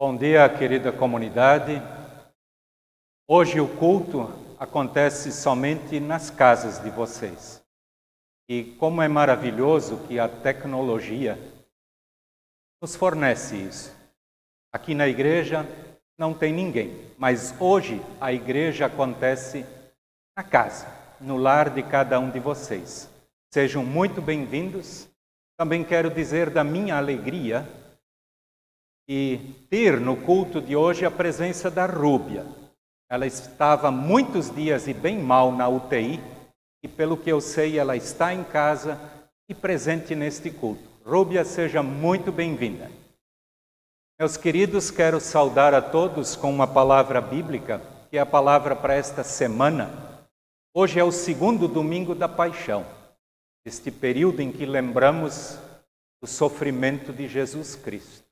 Bom dia, querida comunidade. Hoje o culto acontece somente nas casas de vocês. E como é maravilhoso que a tecnologia nos fornece isso. Aqui na igreja não tem ninguém, mas hoje a igreja acontece na casa, no lar de cada um de vocês. Sejam muito bem-vindos. Também quero dizer da minha alegria e ter no culto de hoje a presença da Rúbia. Ela estava muitos dias e bem mal na UTI, e pelo que eu sei, ela está em casa e presente neste culto. Rúbia, seja muito bem-vinda. Meus queridos, quero saudar a todos com uma palavra bíblica, que é a palavra para esta semana. Hoje é o segundo domingo da paixão, este período em que lembramos o sofrimento de Jesus Cristo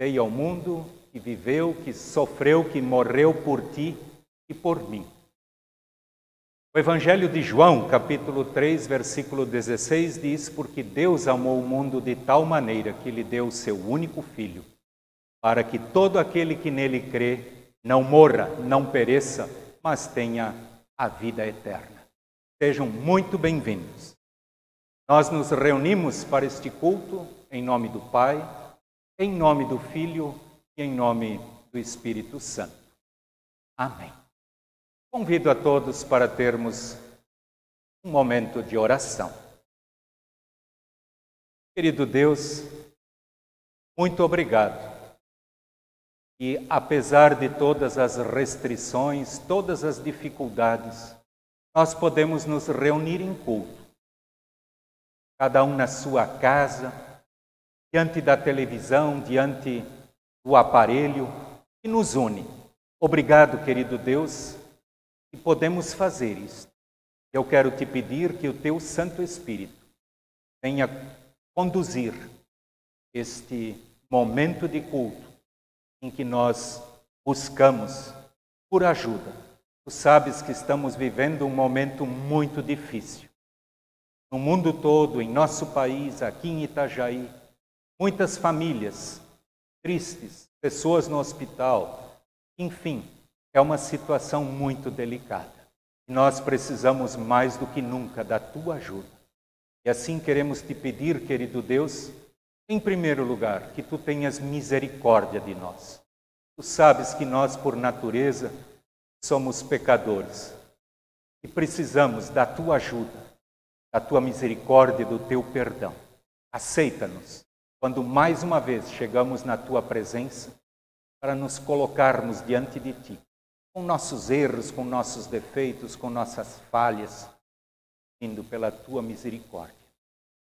veio ao mundo, que viveu, que sofreu, que morreu por ti e por mim. O Evangelho de João, capítulo 3, versículo 16 diz: Porque Deus amou o mundo de tal maneira que lhe deu o seu único filho, para que todo aquele que nele crê não morra, não pereça, mas tenha a vida eterna. Sejam muito bem-vindos. Nós nos reunimos para este culto em nome do Pai, em nome do Filho e em nome do Espírito Santo. Amém. Convido a todos para termos um momento de oração. Querido Deus, muito obrigado. E apesar de todas as restrições, todas as dificuldades, nós podemos nos reunir em culto, cada um na sua casa, diante da televisão, diante do aparelho que nos une. Obrigado, querido Deus, que podemos fazer isso. Eu quero te pedir que o teu Santo Espírito venha conduzir este momento de culto em que nós buscamos por ajuda. Tu sabes que estamos vivendo um momento muito difícil. No mundo todo, em nosso país, aqui em Itajaí, Muitas famílias tristes, pessoas no hospital, enfim, é uma situação muito delicada. E nós precisamos mais do que nunca da tua ajuda. E assim queremos te pedir, querido Deus, em primeiro lugar, que tu tenhas misericórdia de nós. Tu sabes que nós, por natureza, somos pecadores e precisamos da tua ajuda, da tua misericórdia, do teu perdão. Aceita-nos quando mais uma vez chegamos na tua presença para nos colocarmos diante de ti, com nossos erros, com nossos defeitos, com nossas falhas, indo pela tua misericórdia.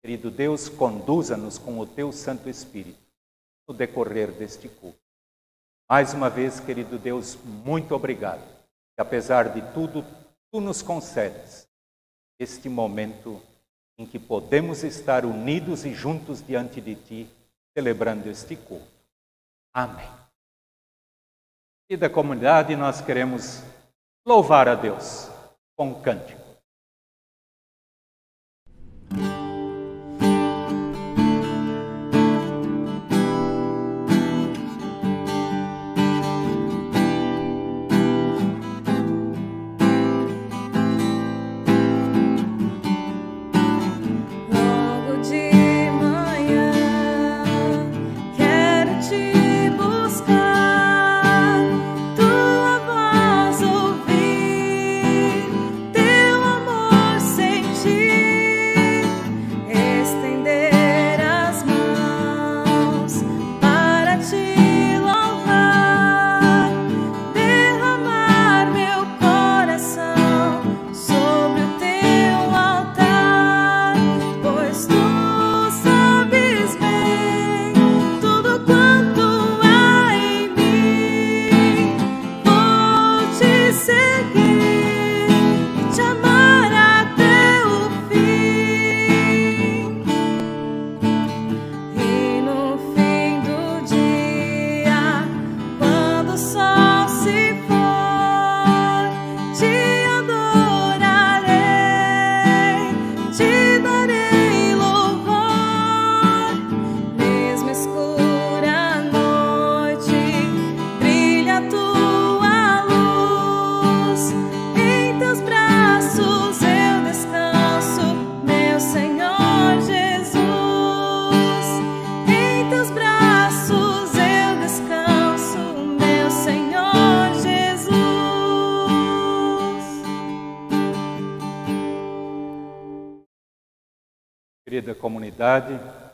Querido Deus, conduza-nos com o teu Santo Espírito no decorrer deste culto. Mais uma vez, querido Deus, muito obrigado. Que apesar de tudo, tu nos concedes este momento em que podemos estar unidos e juntos diante de Ti, celebrando este culto. Amém. E da comunidade nós queremos louvar a Deus com um cântico.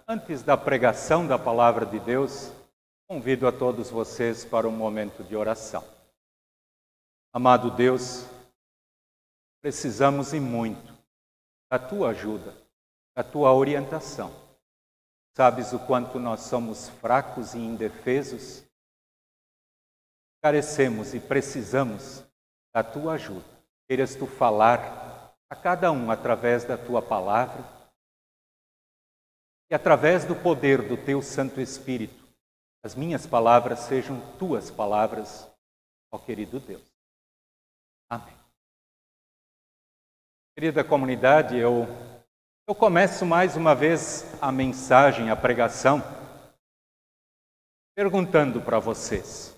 Antes da pregação da palavra de Deus, convido a todos vocês para um momento de oração. Amado Deus, precisamos e muito da tua ajuda, da tua orientação. Sabes o quanto nós somos fracos e indefesos? Carecemos e precisamos da tua ajuda. Queiras tu falar a cada um através da tua palavra e através do poder do teu Santo Espírito, as minhas palavras sejam tuas palavras, ó querido Deus. Amém. Querida comunidade, eu, eu começo mais uma vez a mensagem, a pregação, perguntando para vocês: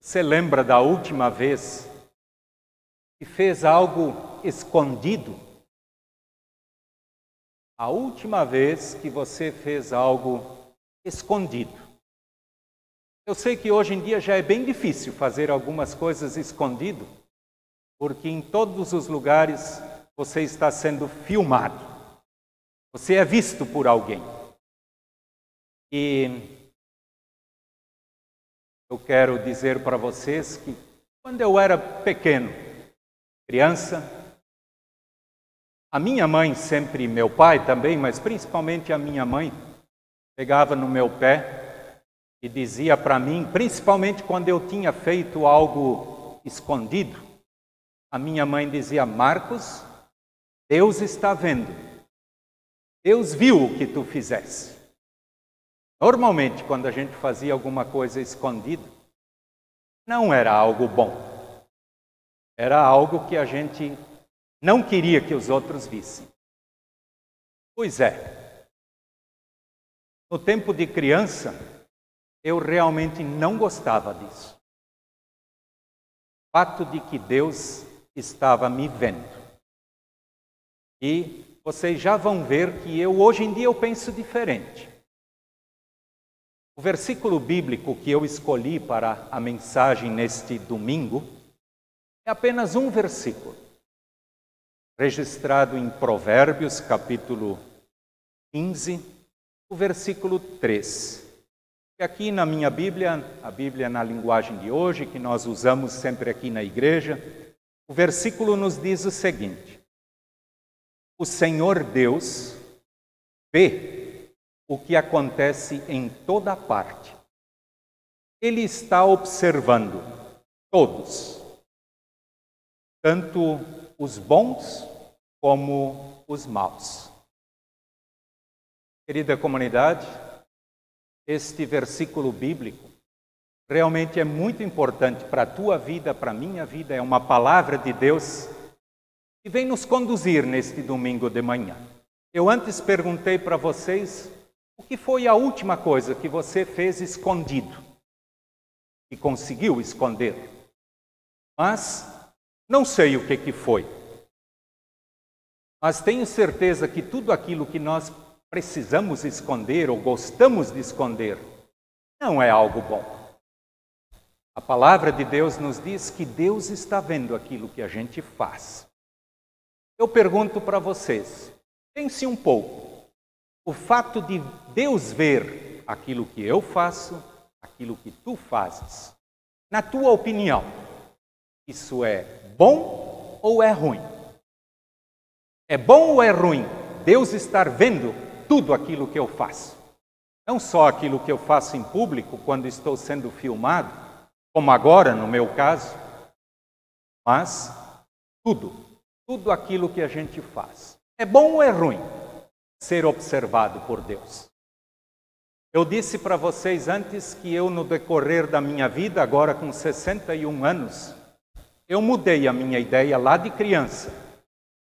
você lembra da última vez que fez algo escondido a última vez que você fez algo escondido. Eu sei que hoje em dia já é bem difícil fazer algumas coisas escondido, porque em todos os lugares você está sendo filmado. Você é visto por alguém. E eu quero dizer para vocês que quando eu era pequeno, criança, a minha mãe sempre, meu pai também, mas principalmente a minha mãe, pegava no meu pé e dizia para mim, principalmente quando eu tinha feito algo escondido, a minha mãe dizia: Marcos, Deus está vendo. Deus viu o que tu fizeste. Normalmente, quando a gente fazia alguma coisa escondida, não era algo bom. Era algo que a gente não queria que os outros vissem. Pois é, no tempo de criança, eu realmente não gostava disso. O fato de que Deus estava me vendo. E vocês já vão ver que eu hoje em dia eu penso diferente. O versículo bíblico que eu escolhi para a mensagem neste domingo é apenas um versículo registrado em Provérbios, capítulo 15, o versículo 3. E aqui na minha Bíblia, a Bíblia na linguagem de hoje, que nós usamos sempre aqui na igreja, o versículo nos diz o seguinte: O Senhor Deus vê o que acontece em toda parte. Ele está observando todos, tanto os bons como os maus. Querida comunidade, este versículo bíblico realmente é muito importante para a tua vida, para a minha vida, é uma palavra de Deus que vem nos conduzir neste domingo de manhã. Eu antes perguntei para vocês o que foi a última coisa que você fez escondido e conseguiu esconder. Mas não sei o que, que foi. Mas tenho certeza que tudo aquilo que nós precisamos esconder ou gostamos de esconder não é algo bom. A palavra de Deus nos diz que Deus está vendo aquilo que a gente faz. Eu pergunto para vocês, pense um pouco. O fato de Deus ver aquilo que eu faço, aquilo que tu fazes, na tua opinião, isso é bom ou é ruim? É bom ou é ruim Deus estar vendo tudo aquilo que eu faço? Não só aquilo que eu faço em público quando estou sendo filmado, como agora no meu caso, mas tudo, tudo aquilo que a gente faz. É bom ou é ruim ser observado por Deus? Eu disse para vocês antes que eu, no decorrer da minha vida, agora com 61 anos, eu mudei a minha ideia lá de criança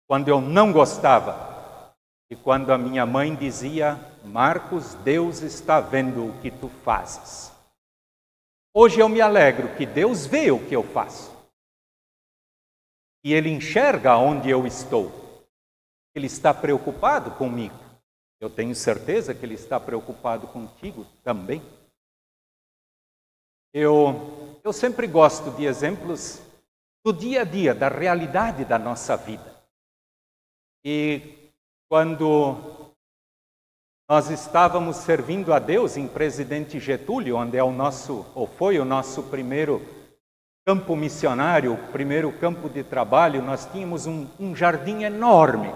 quando eu não gostava e quando a minha mãe dizia: Marcos, Deus está vendo o que tu fazes. Hoje eu me alegro que Deus vê o que eu faço. E Ele enxerga onde eu estou. Ele está preocupado comigo. Eu tenho certeza que Ele está preocupado contigo também. Eu, eu sempre gosto de exemplos do dia a dia, da realidade da nossa vida. E quando nós estávamos servindo a Deus em Presidente Getúlio, onde é o nosso, ou foi o nosso primeiro campo missionário, o primeiro campo de trabalho, nós tínhamos um, um jardim enorme,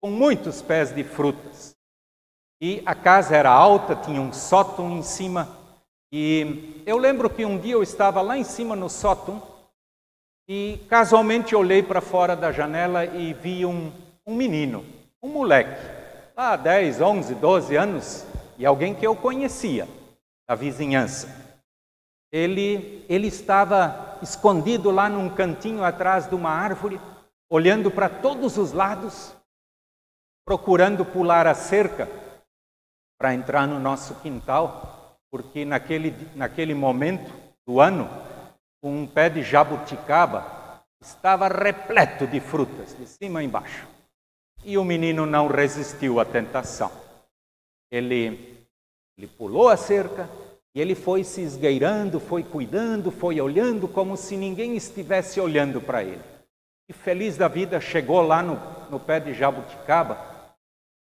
com muitos pés de frutas. E a casa era alta, tinha um sótão em cima. E eu lembro que um dia eu estava lá em cima no sótão e casualmente olhei para fora da janela e vi um, um menino, um moleque, lá 10, 11, 12 anos, e alguém que eu conhecia, da vizinhança. Ele, ele estava escondido lá num cantinho atrás de uma árvore, olhando para todos os lados, procurando pular a cerca para entrar no nosso quintal, porque naquele, naquele momento do ano, um pé de jabuticaba estava repleto de frutas, de cima a embaixo. E o menino não resistiu à tentação. Ele, ele pulou a cerca e ele foi se esgueirando, foi cuidando, foi olhando como se ninguém estivesse olhando para ele. E feliz da vida chegou lá no, no pé de jabuticaba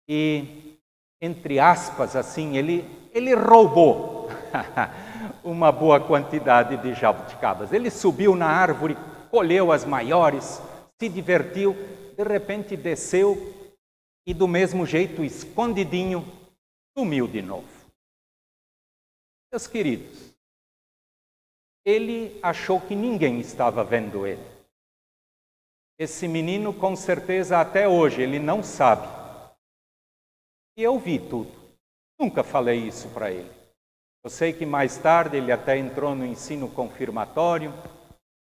e, entre aspas, assim, ele, ele roubou uma boa quantidade de jabuticabas. Ele subiu na árvore, colheu as maiores, se divertiu, de repente desceu e, do mesmo jeito, escondidinho, sumiu de novo. Meus queridos, ele achou que ninguém estava vendo ele. Esse menino, com certeza, até hoje, ele não sabe. E eu vi tudo. Nunca falei isso para ele. Eu sei que mais tarde ele até entrou no ensino confirmatório,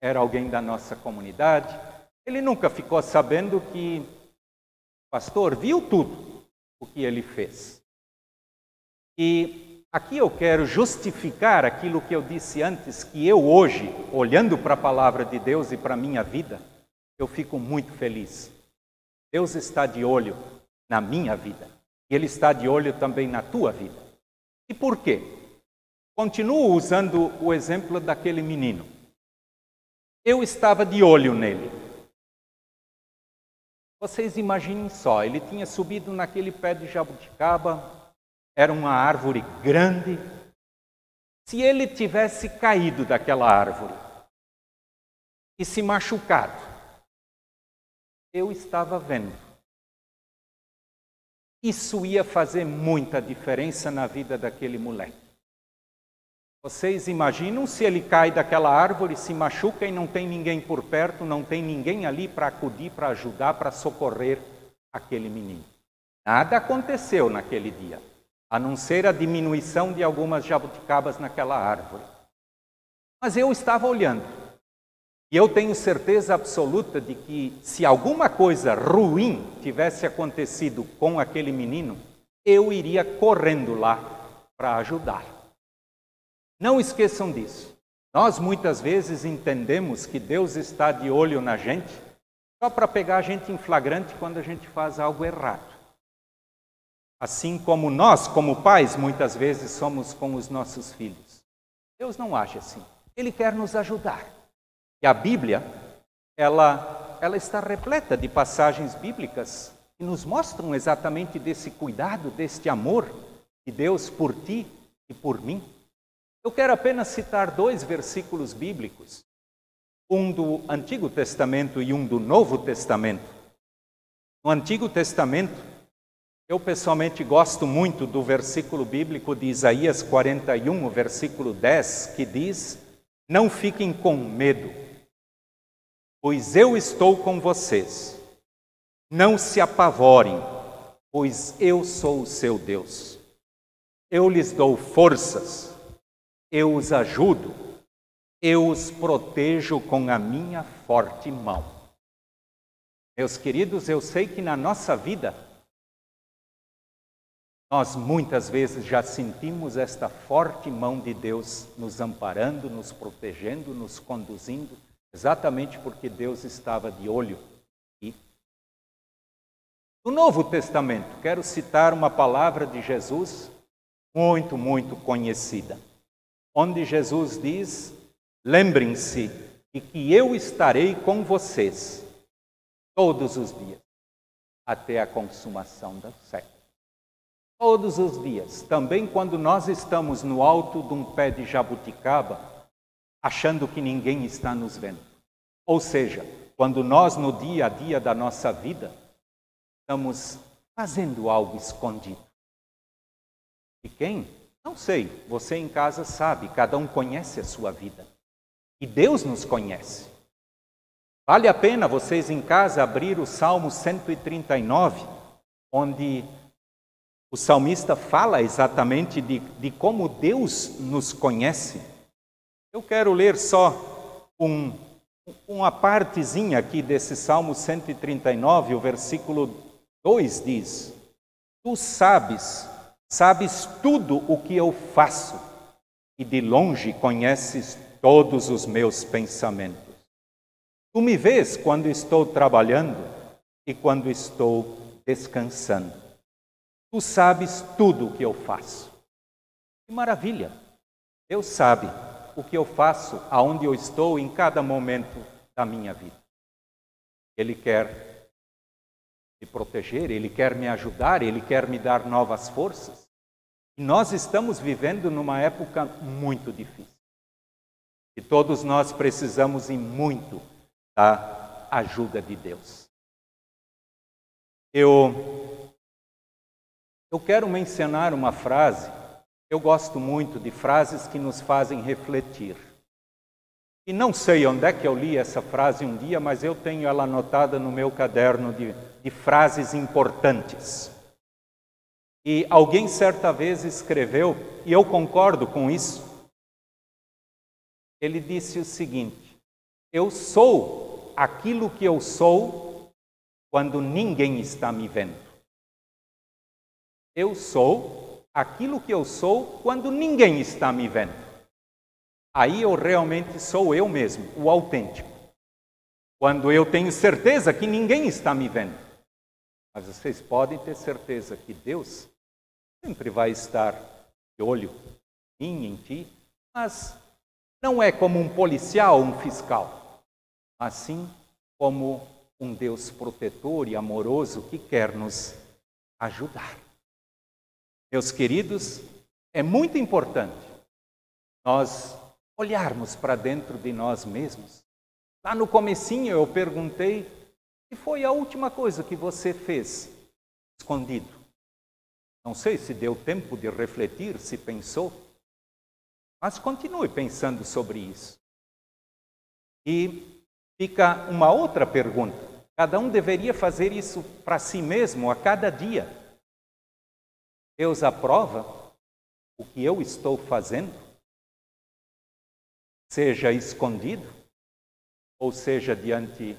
era alguém da nossa comunidade. Ele nunca ficou sabendo que o pastor viu tudo o que ele fez. E aqui eu quero justificar aquilo que eu disse antes, que eu hoje, olhando para a palavra de Deus e para a minha vida, eu fico muito feliz. Deus está de olho na minha vida. E Ele está de olho também na tua vida. E por quê? Continuo usando o exemplo daquele menino. Eu estava de olho nele. Vocês imaginem só, ele tinha subido naquele pé de jabuticaba, era uma árvore grande. Se ele tivesse caído daquela árvore e se machucado, eu estava vendo. Isso ia fazer muita diferença na vida daquele moleque. Vocês imaginam se ele cai daquela árvore, se machuca e não tem ninguém por perto, não tem ninguém ali para acudir, para ajudar, para socorrer aquele menino. Nada aconteceu naquele dia, a não ser a diminuição de algumas jabuticabas naquela árvore. Mas eu estava olhando. E eu tenho certeza absoluta de que se alguma coisa ruim tivesse acontecido com aquele menino, eu iria correndo lá para ajudar. Não esqueçam disso. Nós muitas vezes entendemos que Deus está de olho na gente só para pegar a gente em flagrante quando a gente faz algo errado. Assim como nós, como pais, muitas vezes somos com os nossos filhos. Deus não age assim. Ele quer nos ajudar. E a Bíblia, ela, ela está repleta de passagens bíblicas que nos mostram exatamente desse cuidado, deste amor de Deus por ti e por mim. Eu quero apenas citar dois versículos bíblicos, um do Antigo Testamento e um do Novo Testamento. No Antigo Testamento, eu pessoalmente gosto muito do versículo bíblico de Isaías 41, versículo 10, que diz: Não fiquem com medo, pois eu estou com vocês. Não se apavorem, pois eu sou o seu Deus. Eu lhes dou forças eu os ajudo, eu os protejo com a minha forte mão. Meus queridos, eu sei que na nossa vida, nós muitas vezes já sentimos esta forte mão de Deus nos amparando, nos protegendo, nos conduzindo, exatamente porque Deus estava de olho. E no Novo Testamento, quero citar uma palavra de Jesus muito, muito conhecida onde Jesus diz: Lembrem-se de que eu estarei com vocês todos os dias, até a consumação do século. Todos os dias, também quando nós estamos no alto de um pé de jabuticaba, achando que ninguém está nos vendo. Ou seja, quando nós no dia a dia da nossa vida estamos fazendo algo escondido. E quem? Não sei, você em casa sabe, cada um conhece a sua vida. E Deus nos conhece. Vale a pena vocês em casa abrir o Salmo 139, onde o salmista fala exatamente de, de como Deus nos conhece. Eu quero ler só um, uma partezinha aqui desse Salmo 139, o versículo 2 diz: Tu sabes, sabes tudo o que eu faço, e de longe conheces todos os meus pensamentos. Tu me vês quando estou trabalhando e quando estou descansando. Tu sabes tudo o que eu faço. Que maravilha! Deus sabe o que eu faço, aonde eu estou em cada momento da minha vida. Ele quer me proteger, ele quer me ajudar, ele quer me dar novas forças. E nós estamos vivendo numa época muito difícil. E todos nós precisamos e muito da ajuda de Deus. Eu, eu quero mencionar uma frase, eu gosto muito de frases que nos fazem refletir. E não sei onde é que eu li essa frase um dia, mas eu tenho ela anotada no meu caderno de, de frases importantes. E alguém certa vez escreveu, e eu concordo com isso, ele disse o seguinte: Eu sou aquilo que eu sou quando ninguém está me vendo. Eu sou aquilo que eu sou quando ninguém está me vendo. Aí eu realmente sou eu mesmo, o autêntico. Quando eu tenho certeza que ninguém está me vendo. Mas vocês podem ter certeza que Deus sempre vai estar de olho em mim, em ti, mas não é como um policial, um fiscal, assim como um Deus protetor e amoroso que quer nos ajudar. Meus queridos, é muito importante nós olharmos para dentro de nós mesmos. Lá no comecinho eu perguntei que foi a última coisa que você fez escondido. Não sei se deu tempo de refletir, se pensou. Mas continue pensando sobre isso. E fica uma outra pergunta. Cada um deveria fazer isso para si mesmo a cada dia. Deus aprova o que eu estou fazendo? Seja escondido, ou seja diante de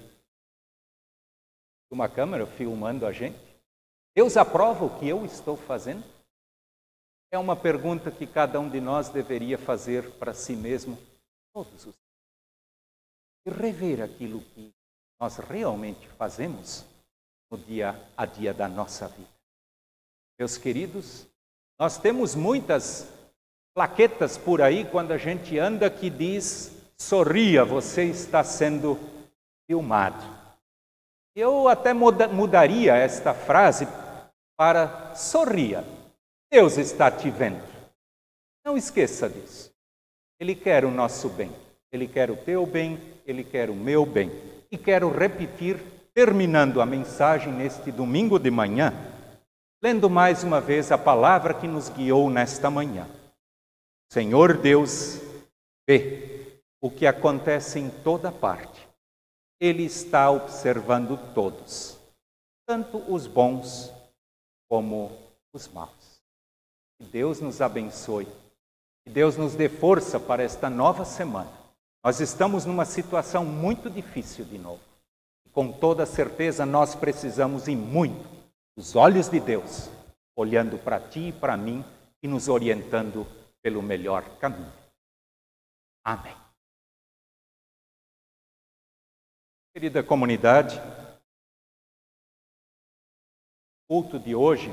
uma câmera filmando a gente? Deus aprova o que eu estou fazendo? É uma pergunta que cada um de nós deveria fazer para si mesmo todos os dias. E rever aquilo que nós realmente fazemos no dia a dia da nossa vida. Meus queridos, nós temos muitas plaquetas por aí quando a gente anda que diz: sorria, você está sendo filmado. Eu até mudaria esta frase para sorria, Deus está te vendo. Não esqueça disso. Ele quer o nosso bem. Ele quer o teu bem, ele quer o meu bem. E quero repetir, terminando a mensagem neste domingo de manhã, lendo mais uma vez a palavra que nos guiou nesta manhã. Senhor Deus, vê o que acontece em toda parte. Ele está observando todos, tanto os bons como os maus. Que Deus nos abençoe. Que Deus nos dê força para esta nova semana. Nós estamos numa situação muito difícil de novo. Com toda certeza, nós precisamos e muito dos olhos de Deus, olhando para ti e para mim e nos orientando pelo melhor caminho. Amém. Querida comunidade, culto de hoje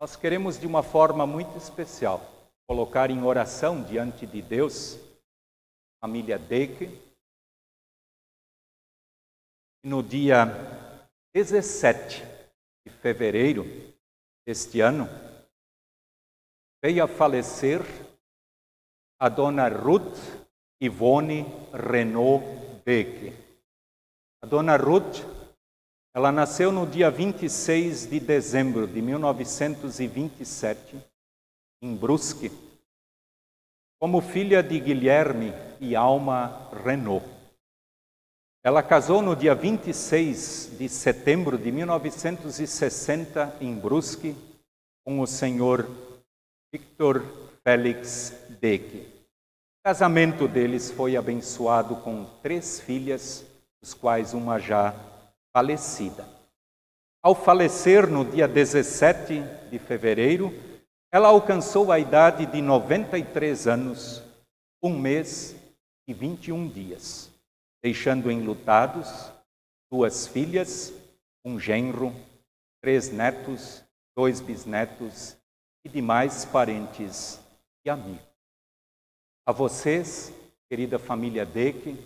nós queremos, de uma forma muito especial, colocar em oração diante de Deus a família Deck. No dia 17 de fevereiro deste ano, veio a falecer a dona Ruth Ivone Renault Beck. A dona Ruth, ela nasceu no dia 26 de dezembro de 1927, em Brusque, como filha de Guilherme e Alma Renault. Ela casou no dia 26 de setembro de 1960 em Brusque com o senhor Victor Félix Deck. O casamento deles foi abençoado com três filhas, dos quais uma já falecida. Ao falecer no dia 17 de fevereiro, ela alcançou a idade de 93 anos, um mês e 21 dias, deixando enlutados duas filhas, um genro, três netos, dois bisnetos e demais parentes e amigos. A vocês, querida família Deck,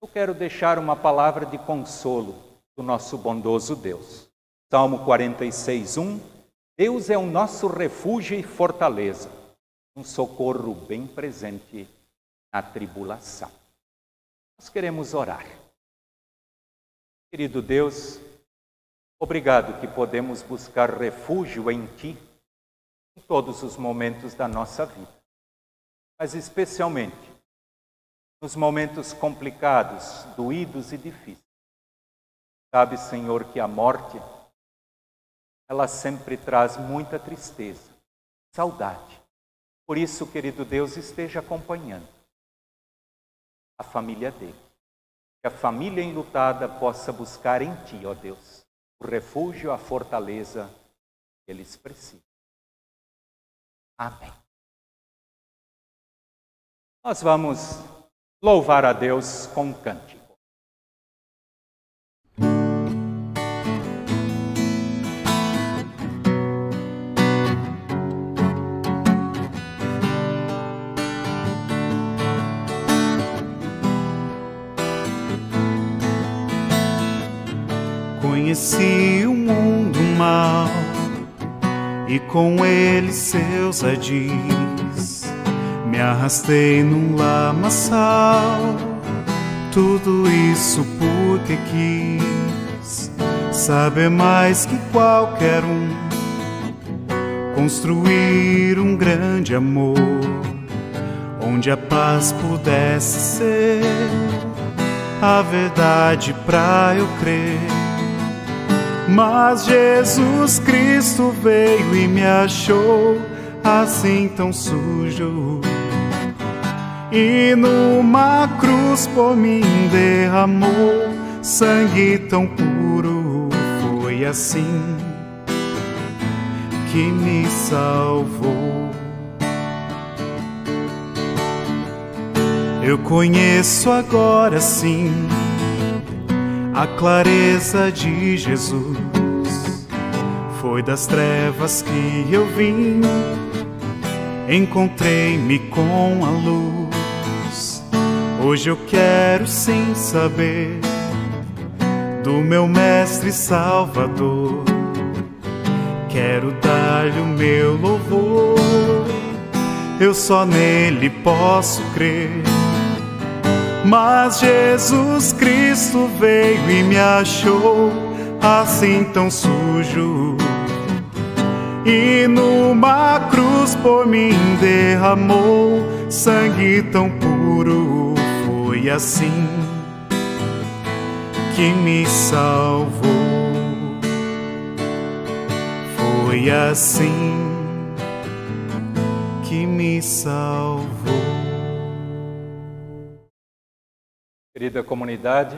eu quero deixar uma palavra de consolo do nosso bondoso Deus. Salmo 46, 1. Deus é o nosso refúgio e fortaleza, um socorro bem presente na tribulação. Nós queremos orar. Querido Deus, obrigado que podemos buscar refúgio em Ti em todos os momentos da nossa vida, mas especialmente nos momentos complicados, doídos e difíceis. Sabe, Senhor, que a morte ela sempre traz muita tristeza, saudade. Por isso, querido Deus, esteja acompanhando a família dele. Que a família enlutada possa buscar em Ti, ó Deus, o refúgio, a fortaleza que eles precisam. Amém. Nós vamos louvar a Deus com um cântico. Conheci o mundo mal e com ele seus adis. Me arrastei num lamaçal, tudo isso porque quis saber mais que qualquer um, construir um grande amor, onde a paz pudesse ser a verdade pra eu crer mas Jesus Cristo veio e me achou assim tão sujo. E numa cruz por mim derramou sangue tão puro. Foi assim que me salvou. Eu conheço agora sim a clareza de Jesus. Foi das trevas que eu vim, encontrei-me com a luz. Hoje eu quero sim saber do meu Mestre Salvador. Quero dar-lhe o meu louvor, eu só nele posso crer mas Jesus Cristo veio e me achou assim tão sujo. E numa cruz por mim derramou sangue tão puro. Foi assim que me salvou. Foi assim que me salvou. Querida comunidade,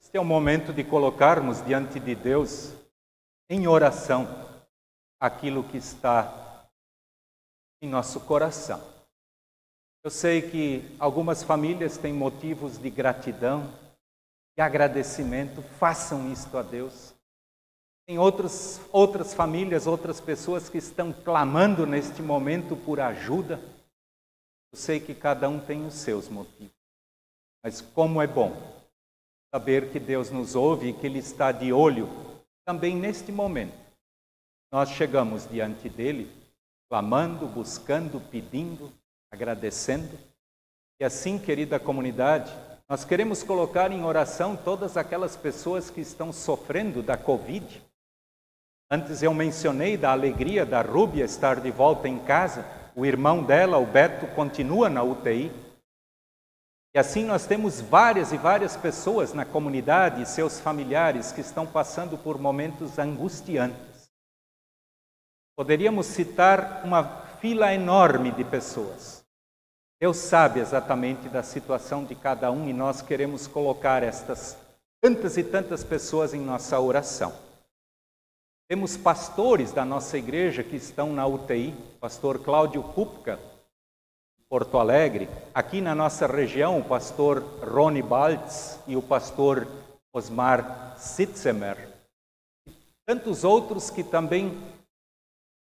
este é o momento de colocarmos diante de Deus, em oração, aquilo que está em nosso coração. Eu sei que algumas famílias têm motivos de gratidão e agradecimento, façam isto a Deus. Tem outros, outras famílias, outras pessoas que estão clamando neste momento por ajuda. Eu sei que cada um tem os seus motivos. Mas como é bom saber que Deus nos ouve e que Ele está de olho também neste momento, nós chegamos diante dele, clamando, buscando, pedindo, agradecendo. E assim, querida comunidade, nós queremos colocar em oração todas aquelas pessoas que estão sofrendo da Covid. Antes eu mencionei da alegria da Rúbia estar de volta em casa. O irmão dela, o Beto, continua na UTI. E assim nós temos várias e várias pessoas na comunidade seus familiares que estão passando por momentos angustiantes. Poderíamos citar uma fila enorme de pessoas. Deus sabe exatamente da situação de cada um e nós queremos colocar estas tantas e tantas pessoas em nossa oração. Temos pastores da nossa igreja que estão na UTI, pastor Cláudio Kupka, Porto Alegre. Aqui na nossa região, o pastor Rony Baltz e o pastor Osmar Sitzemer. Tantos outros que também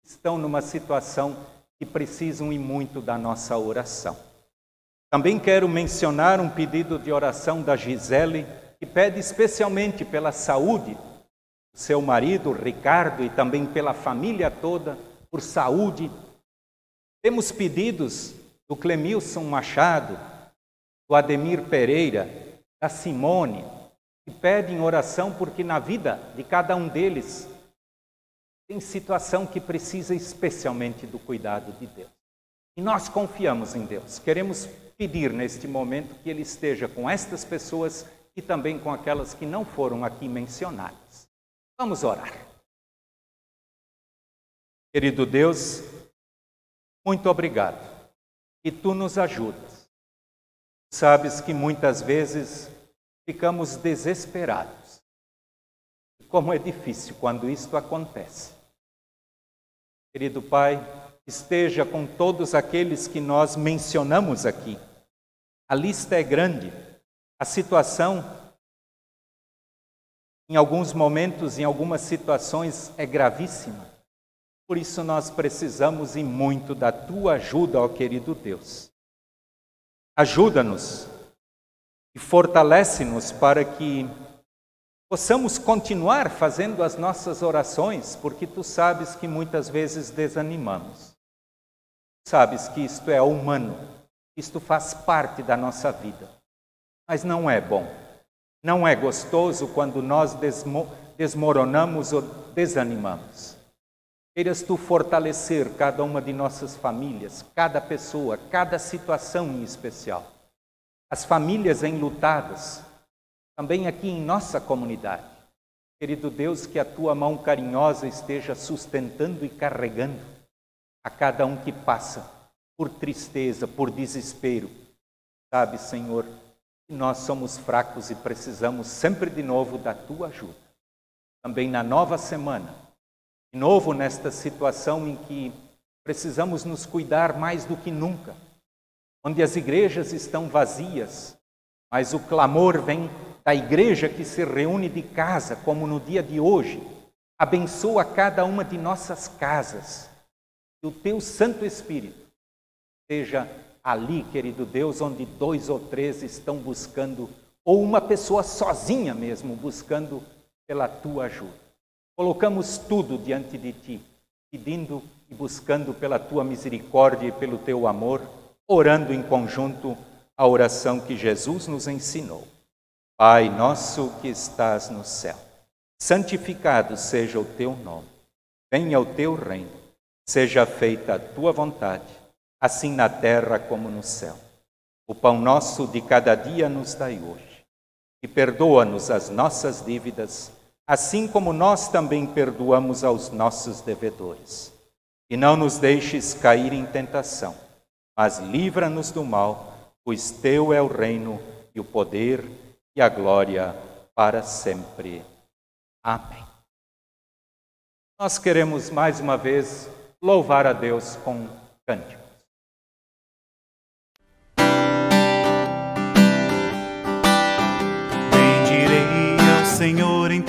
estão numa situação que precisam e muito da nossa oração. Também quero mencionar um pedido de oração da Gisele, que pede especialmente pela saúde do seu marido, Ricardo, e também pela família toda, por saúde. Temos pedidos do Clemilson Machado, do Ademir Pereira, da Simone, que pedem oração porque na vida de cada um deles tem situação que precisa especialmente do cuidado de Deus. E nós confiamos em Deus. Queremos pedir neste momento que Ele esteja com estas pessoas e também com aquelas que não foram aqui mencionadas. Vamos orar. Querido Deus, muito obrigado e tu nos ajudas. Sabes que muitas vezes ficamos desesperados. Como é difícil quando isto acontece. Querido Pai, esteja com todos aqueles que nós mencionamos aqui. A lista é grande, a situação, em alguns momentos, em algumas situações, é gravíssima. Por isso nós precisamos e muito da tua ajuda, ó querido Deus. Ajuda-nos e fortalece-nos para que possamos continuar fazendo as nossas orações, porque tu sabes que muitas vezes desanimamos. Sabes que isto é humano, isto faz parte da nossa vida. Mas não é bom, não é gostoso quando nós desmo desmoronamos ou desanimamos. Queiras tu fortalecer cada uma de nossas famílias, cada pessoa, cada situação em especial. As famílias enlutadas, também aqui em nossa comunidade. Querido Deus, que a tua mão carinhosa esteja sustentando e carregando a cada um que passa por tristeza, por desespero. Sabe, Senhor, que nós somos fracos e precisamos sempre de novo da tua ajuda. Também na nova semana, de novo, nesta situação em que precisamos nos cuidar mais do que nunca, onde as igrejas estão vazias, mas o clamor vem da igreja que se reúne de casa, como no dia de hoje. Abençoa cada uma de nossas casas. Que o teu Santo Espírito seja ali, querido Deus, onde dois ou três estão buscando, ou uma pessoa sozinha mesmo, buscando pela tua ajuda. Colocamos tudo diante de ti, pedindo e buscando pela tua misericórdia e pelo teu amor, orando em conjunto a oração que Jesus nos ensinou. Pai nosso que estás no céu, santificado seja o teu nome. Venha o teu reino. Seja feita a tua vontade, assim na terra como no céu. O pão nosso de cada dia nos dai hoje. E perdoa-nos as nossas dívidas, assim como nós também perdoamos aos nossos devedores. E não nos deixes cair em tentação, mas livra-nos do mal, pois teu é o reino e o poder e a glória para sempre. Amém. Nós queremos mais uma vez louvar a Deus com ao Senhor em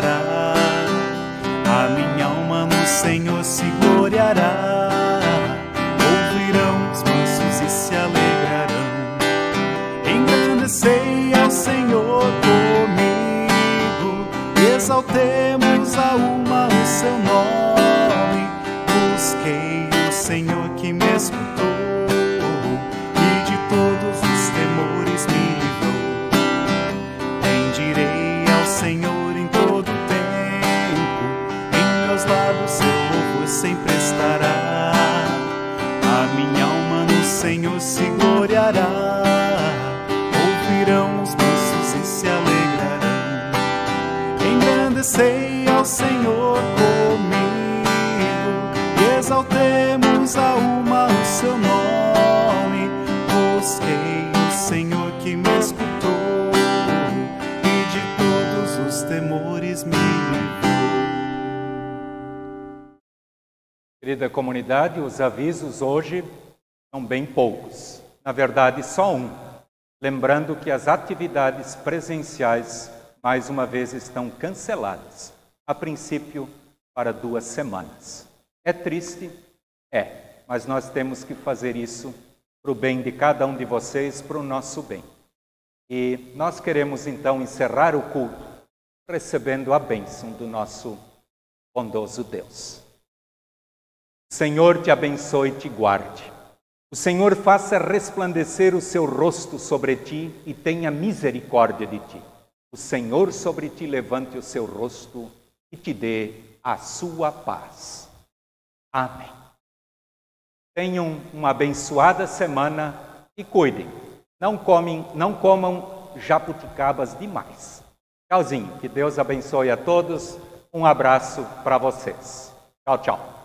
a minha alma no Senhor se gloriará. Ouvirão os mansos e se alegrarão. Engrandecei ao Senhor comigo, exaltemos a Querida comunidade, os avisos hoje são bem poucos. Na verdade, só um. Lembrando que as atividades presenciais, mais uma vez, estão canceladas. A princípio, para duas semanas. É triste? É, mas nós temos que fazer isso para o bem de cada um de vocês, para o nosso bem. E nós queremos então encerrar o culto recebendo a bênção do nosso bondoso Deus. Senhor te abençoe e te guarde. O Senhor faça resplandecer o seu rosto sobre ti e tenha misericórdia de ti. O Senhor sobre ti levante o seu rosto e te dê a sua paz. Amém. Tenham uma abençoada semana e cuidem. Não comem, não comam jabuticabas demais. Tchauzinho. Que Deus abençoe a todos. Um abraço para vocês. Tchau, tchau.